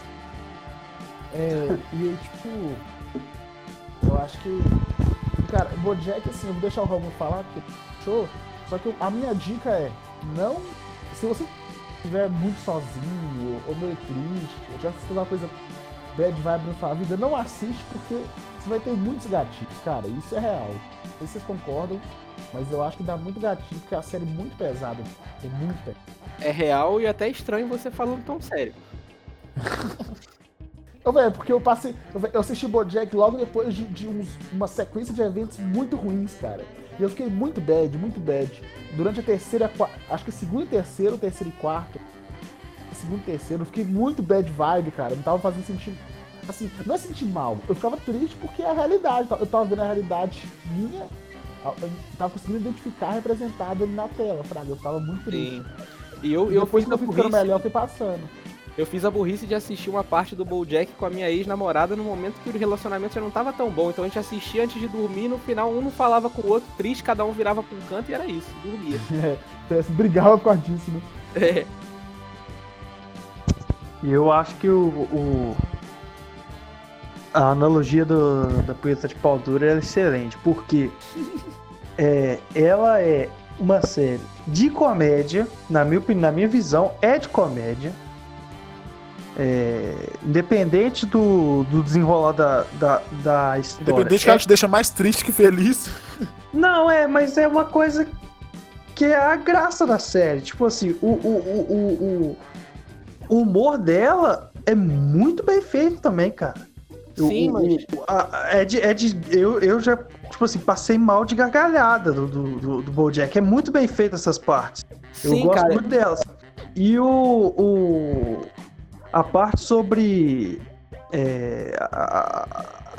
É, e aí, tipo, eu acho que. Cara, o Bojack, assim, eu vou deixar o Romulo falar, porque show. Só que a minha dica é: não. Se você estiver muito sozinho ou meio triste, ou já assistindo uma coisa bad vibe na sua vida, não assiste porque você vai ter muitos gatilhos, cara. Isso é real. Não sei se vocês concordam, mas eu acho que dá muito gatilho porque é uma série muito pesada. É muito pesada. É real e até estranho você falando tão sério. *laughs* Ô, velho, porque eu passei. Eu, eu assisti Bojack logo depois de, de uns- uma sequência de eventos muito ruins, cara. E eu fiquei muito bad, muito bad. Durante a terceira, acho que segundo e terceiro, terceiro e quarto. Segundo e terceiro, eu fiquei muito bad vibe, cara. Não tava fazendo sentir. Assim, não é sentir mal. Eu ficava triste porque é a realidade. Eu tava vendo a realidade minha. Eu tava conseguindo identificar representada ali na tela, Fraga. Eu tava muito triste. Sim. E eu, eu depois que eu fui ficando melhor, eu fui passando. Eu fiz a burrice de assistir uma parte do BoJack com a minha ex-namorada no momento que o relacionamento já não tava tão bom. Então a gente assistia antes de dormir e no final um não falava com o outro, triste, cada um virava pra um canto e era isso, dormia. *laughs* É, brigava por causa disso, né? É. E eu acho que o, o- a analogia do, da punheta de pau dura é excelente, porque *laughs* é, ela é uma série de comédia, na minha, na minha visão, é de comédia. É, independente do, do desenrolar da, da, da história. Independente que ela te deixa mais triste que feliz. *laughs* Não, é, mas é uma coisa que é a graça da série. Tipo assim, o, o, o, o, o humor dela é muito bem feito também, cara. Sim, o- mas- o- a- é de. É de eu, eu já, tipo assim, passei mal de gargalhada do, do, do, do Bojack. É muito bem feito essas partes. Eu Sim, gosto cara. muito delas. E o, o. A parte sobre. é, a,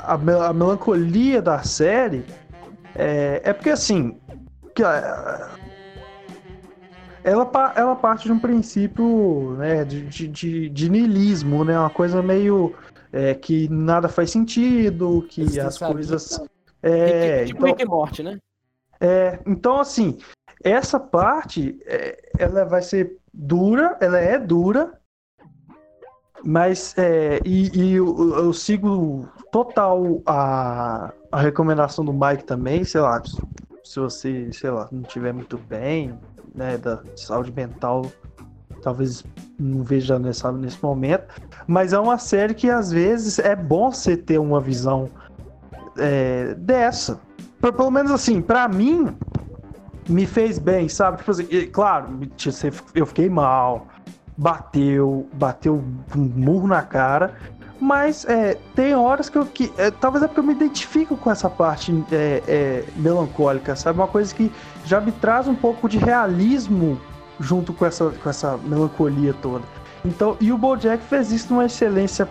a, a mel- a melancolia da série. É, é porque assim. que, ela, ela parte de um princípio né, de, de, de, niilismo, né? Uma coisa meio é, que nada faz sentido, que as Existencialismo. coisas. É, tipo então- Rick e Morty, né? é, então, assim, essa parte, é, ela vai ser dura, ela é dura, mas, é, e, e eu, eu sigo total a, a recomendação do Mike também, sei lá, se- você, sei lá, não estiver muito bem, né, da saúde mental, talvez não veja nessa, nesse momento, mas é uma série que às vezes é bom você ter uma visão é, dessa. P- Pelo menos assim, pra mim, me fez bem, sabe? Tipo assim, claro, tipo, eu fiquei mal, bateu, bateu um murro na cara, mas é, tem horas que eu. Que, é, talvez é porque eu me identifico com essa parte é, é, melancólica, sabe? Uma coisa que já me traz um pouco de realismo junto com essa, com essa melancolia toda. Então, e o Bojack fez isso numa excelência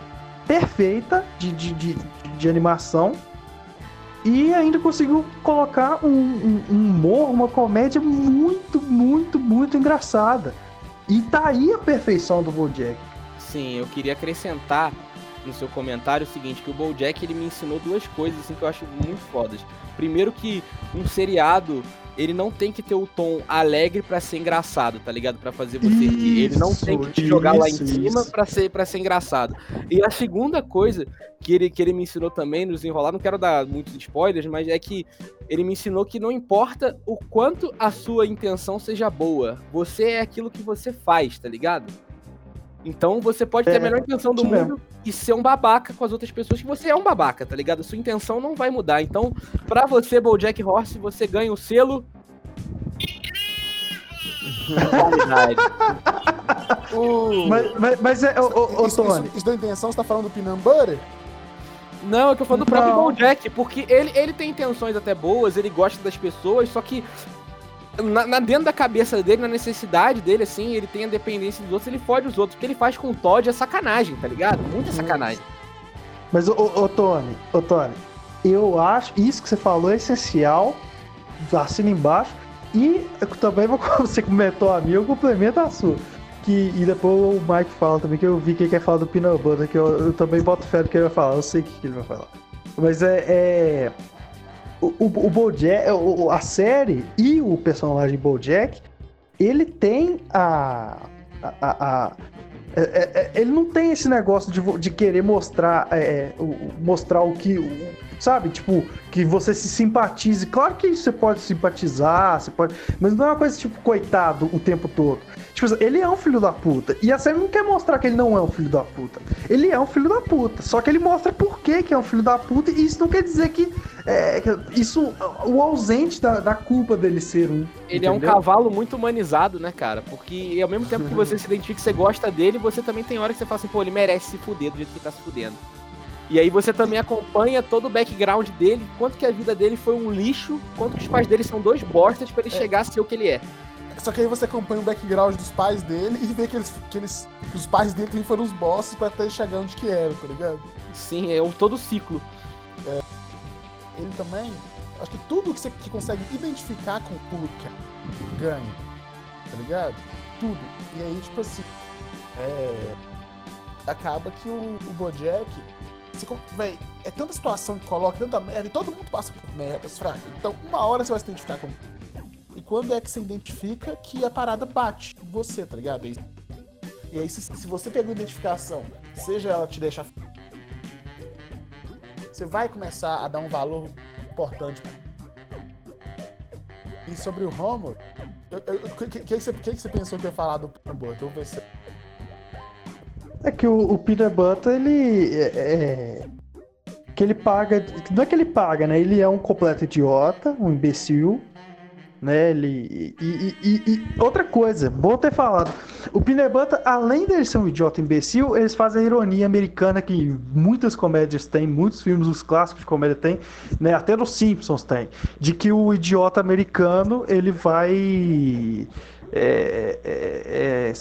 perfeita de, de, de, de animação e ainda conseguiu colocar um, um- um humor, uma comédia muito, muito, muito engraçada. E tá aí a perfeição do Bojack. Sim, eu queria acrescentar no seu comentário o seguinte, que o BoJack ele me ensinou duas coisas assim que eu acho muito fodas. Primeiro que um seriado ele não tem que ter o tom alegre para ser engraçado, tá ligado? Para fazer você rir. Ele não tem que te jogar lá em cima para ser para ser engraçado. E a segunda coisa que ele que ele me ensinou também nos enrolar, não quero dar muitos spoilers, mas é que ele me ensinou que não importa o quanto a sua intenção seja boa, você é aquilo que você faz, tá ligado? Então você pode ter a melhor intenção do mundo mesmo. e ser um babaca com as outras pessoas que você é um babaca, tá ligado? Sua intenção não vai mudar. Então, pra você, Bojack Horse, você ganha o selo. *laughs* uh. Mas, mas, mas é, ô, ô, isso, Tony. Isso, isso da intenção, você tá falando do Peanut Butter? Não, eu tô falando do próprio Bojack, porque ele, ele tem intenções até boas, ele gosta das pessoas, só que na, na, dentro da cabeça dele, na necessidade dele, assim, ele tem a dependência dos outros, ele fode os outros. O que ele faz com o Todd é sacanagem, tá ligado? Muita sacanagem. Mas, ô, ô, Tony, ô, Tony, eu acho, isso que você falou é essencial, assina embaixo, e também *laughs* você comentou a minha, eu complemento a sua. Que, e depois o Mike fala também, que eu vi que ele quer falar do Butter, que eu, eu também boto fé do que ele vai falar, eu sei o que, que ele vai falar. Mas é, é o, o, o Bojack, o, a série e o personagem Bojack, ele tem a. a, a, a é, é, é ele não tem esse negócio de, de querer mostrar, é, mostrar o que. Sabe? Tipo, que você se simpatize. Claro que você pode simpatizar, você pode. Mas não é uma coisa tipo, coitado o tempo todo. Tipo, ele é um filho da puta. E a série não quer mostrar que ele não é um filho da puta. Ele é um filho da puta. Só que ele mostra por que, que é um filho da puta. E isso não quer dizer que. É, isso. O ausente da, da culpa dele ser um. Ele entendeu? é um cavalo muito humanizado, né, cara? Porque ao mesmo tempo que você se identifica você gosta dele, você também tem hora que você fala assim, pô, ele merece se fuder do jeito que ele tá se fudendo. E aí você também acompanha todo o background dele, quanto que a vida dele foi um lixo, quanto que os pais dele são dois bostas para ele é. chegar a ser o que ele é. Só que aí você acompanha o background dos pais dele *laughs* e vê que, eles, que eles, os pais dele também foram os bosses pra até chegar onde que era, tá ligado? Sim, é o todo ciclo. É, ele também, acho que tudo que você que consegue identificar com o público ganha, tá ligado? Tudo. E aí, tipo assim, é, acaba que o, o Bojack, véi, é tanta situação que coloca, tanta merda, e todo mundo passa por merdas, fraca. Então, uma hora você vai se identificar com e quando é que você identifica que a parada bate em você, tá ligado? E, e aí, se, se você pegou identificação, seja ela te deixar. Você vai começar a dar um valor importante. E sobre o Romulo, o que, que, você, que, você pensou que eu ia falar do Peanut Butter? Se... É que o, o Peanut Butter, ele. É, é, que ele paga. Não é que ele paga, né? Ele é um completo idiota, um imbecil né? Ele e, e, e, e, outra coisa, vou ter falado, o Peanut Butter, além dele ser um idiota imbecil, eles fazem a ironia americana que muitas comédias têm, muitos filmes, os clássicos de comédia têm, né? Até nos Simpsons tem, de que o idiota americano ele vai é, é, é,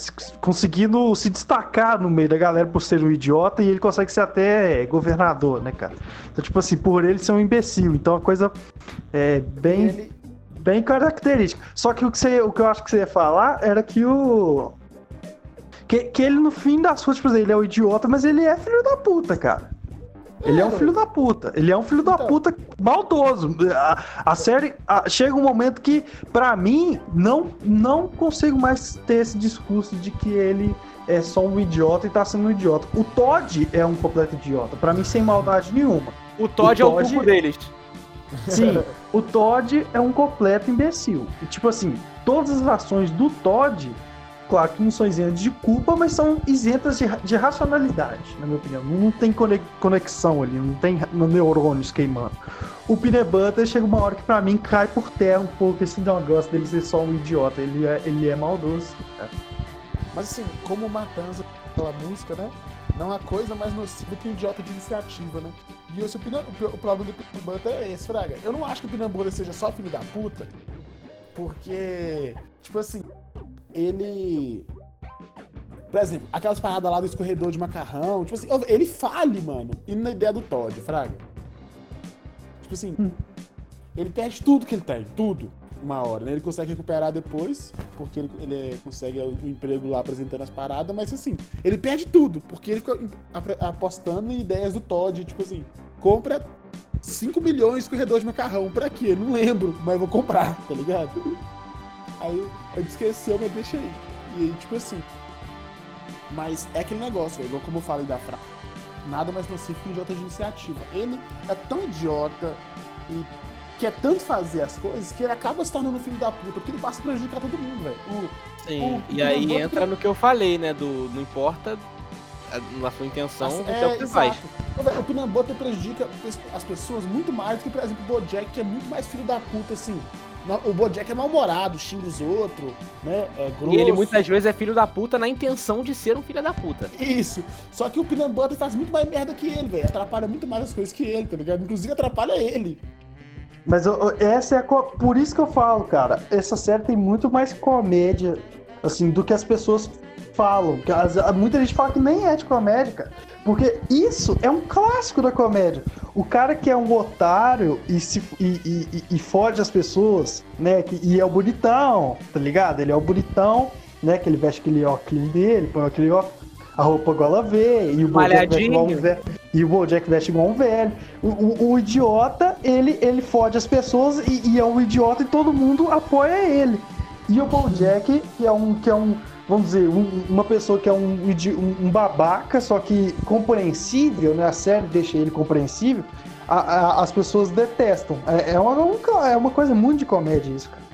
conseguindo se destacar no meio da galera por ser um idiota e ele consegue ser até governador, né, cara? Então, tipo assim, por ele ser um imbecil. Então, a coisa é bem. Ele bem característica. Só que o que, você, o que eu acho que você ia falar era que o. Que, que ele, no fim das contas, tipo, ele é o um idiota, mas ele é filho da puta, cara. Ele é um filho da puta. Ele é um filho da então. puta maldoso. A, a série. A, chega um momento que, para mim, não, não consigo mais ter esse discurso de que ele é só um idiota e tá sendo um idiota. O Todd é um completo idiota. para mim, sem maldade nenhuma. O Todd, o Todd é o culpo deles. Sim, o Todd é um completo imbecil. E, tipo assim, todas as ações do Todd, claro que não são isentas de culpa, mas são isentas de, de racionalidade, na minha opinião. Não tem conexão ali, não tem neurônios queimando. O Peanut Butter chega uma hora que pra mim cai por terra um pouco esse negócio dele ser só um idiota. Ele é, ele é maldoso. Cara. Mas assim, como Matanza pela música, né? Não há coisa mais nociva que um idiota de iniciativa, né? E esse, o, o problema do Peanut Butter é esse, Fraga. Eu não acho que o Peanut Butter seja só filho da puta, porque, tipo assim, ele. Por exemplo, aquelas paradas lá do escorredor de macarrão, tipo assim, ele fale, mano, indo na ideia do Todd, Fraga. Tipo assim, hum. ele perde tudo que ele tem, tudo. Uma hora, né? Ele consegue recuperar depois, porque ele, ele consegue o emprego lá apresentando as paradas, mas assim, ele perde tudo, porque ele fica apostando em ideias do Todd, tipo assim, compra 5 milhões de corredor de macarrão, pra quê? Não lembro, mas vou comprar, tá ligado? Aí eu esqueceu, mas deixa aí. E aí, tipo assim. Mas é aquele negócio, igual como eu falei da frase. Nada mais nocivo que um idiota de iniciativa. Ele é tão idiota e quer tanto fazer as coisas que ele acaba se tornando filho da puta, porque ele passa a prejudicar todo mundo, velho. Sim, o- e aí entra no que eu falei, né? Do não importa a- na sua intenção, que é o que faz. velho, O Pinambota prejudica as- as pessoas muito mais do que, por exemplo, o Bojack, que é muito mais filho da puta, assim. O Bojack é mal-humorado, xinga os outros, né? É grosso. E ele muitas vezes é filho da puta na intenção de ser um filho da puta. Isso. Só que o Butter faz muito mais merda que ele, velho. Atrapalha muito mais as coisas que ele, tá ligado? Inclusive atrapalha ele. Mas eu- essa é a por isso que eu falo, cara. Essa série tem muito mais comédia, assim, do que as pessoas falam. Muita gente fala que nem é de comédia, cara. Porque isso é um clássico da comédia. O cara que é um otário e, se, e, e, e- e fode as pessoas, né? Que, e é o bonitão, tá ligado? Ele é o bonitão, né? Que ele veste aquele óculos dele, põe aquele óculos, a roupa gola V, e o veste um velho. E o Bojack veste igual um velho. O, o- o idiota, ele, ele fode as pessoas e, e é um idiota e todo mundo apoia ele. E o Bojack, que é um, que é um vamos dizer, um- uma pessoa que é um, um- um babaca, só que compreensível, né? A série deixa ele compreensível, a- a- as pessoas detestam. É, é, uma, é uma coisa muito de comédia isso, cara.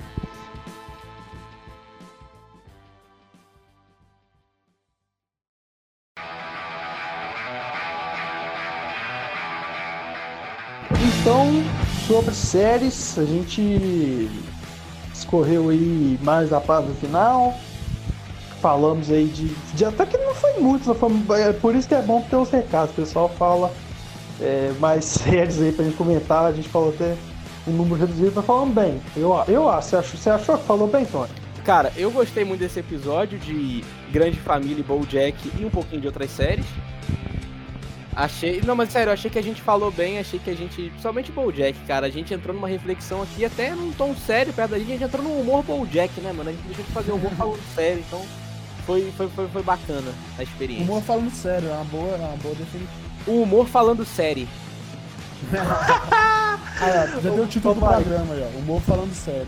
Então, sobre séries, a gente escorreu aí mais a parte final. Falamos aí de, de- Até que não foi muito, foi, é por isso que é bom ter os recados. O pessoal fala é, mais *laughs* séries aí pra gente comentar. A gente falou até um número reduzido, mas falando bem. Eu, eu acho. Você achou, você achou que falou bem, Tony? Cara, eu gostei muito desse episódio de Grande Família e BoJack e um pouquinho de outras séries. Achei, não, mas sério, eu achei que a gente falou bem, achei que a gente, principalmente BoJack, cara, a gente entrou numa reflexão aqui até num tom sério perto da gente, a gente entrou no humor BoJack, né, mano? A gente deixou de fazer humor *laughs* falando sério, então foi, foi, foi, foi bacana a experiência. Humor falando sério, é uma boa, é uma boa definição. O humor falando série. *laughs* Ah, já deu o título do programa aí, ó. Humor falando sério.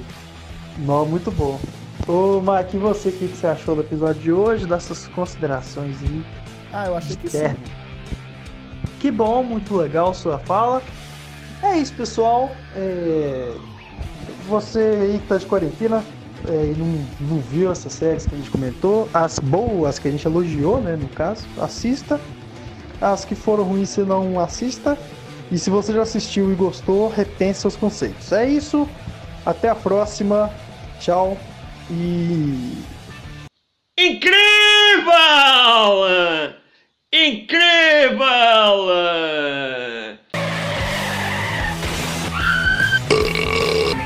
Não, muito bom. Ô, Mike, e você, o que, que você achou do episódio de hoje? Dessas considerações aí? Ah, eu achei que sim. É. Que bom, muito legal sua fala. É isso, pessoal. É, Você aí que tá de quarentena é, e não, não viu essas séries que a gente comentou, as boas que a gente elogiou, né, no caso, assista. As que foram ruins, você não assista. E se você já assistiu e gostou, repense seus conceitos. É isso. Até a próxima. Tchau. E Incrível! Incrível!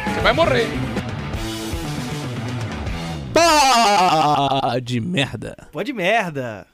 Você vai morrer. Pá de merda. Pode merda.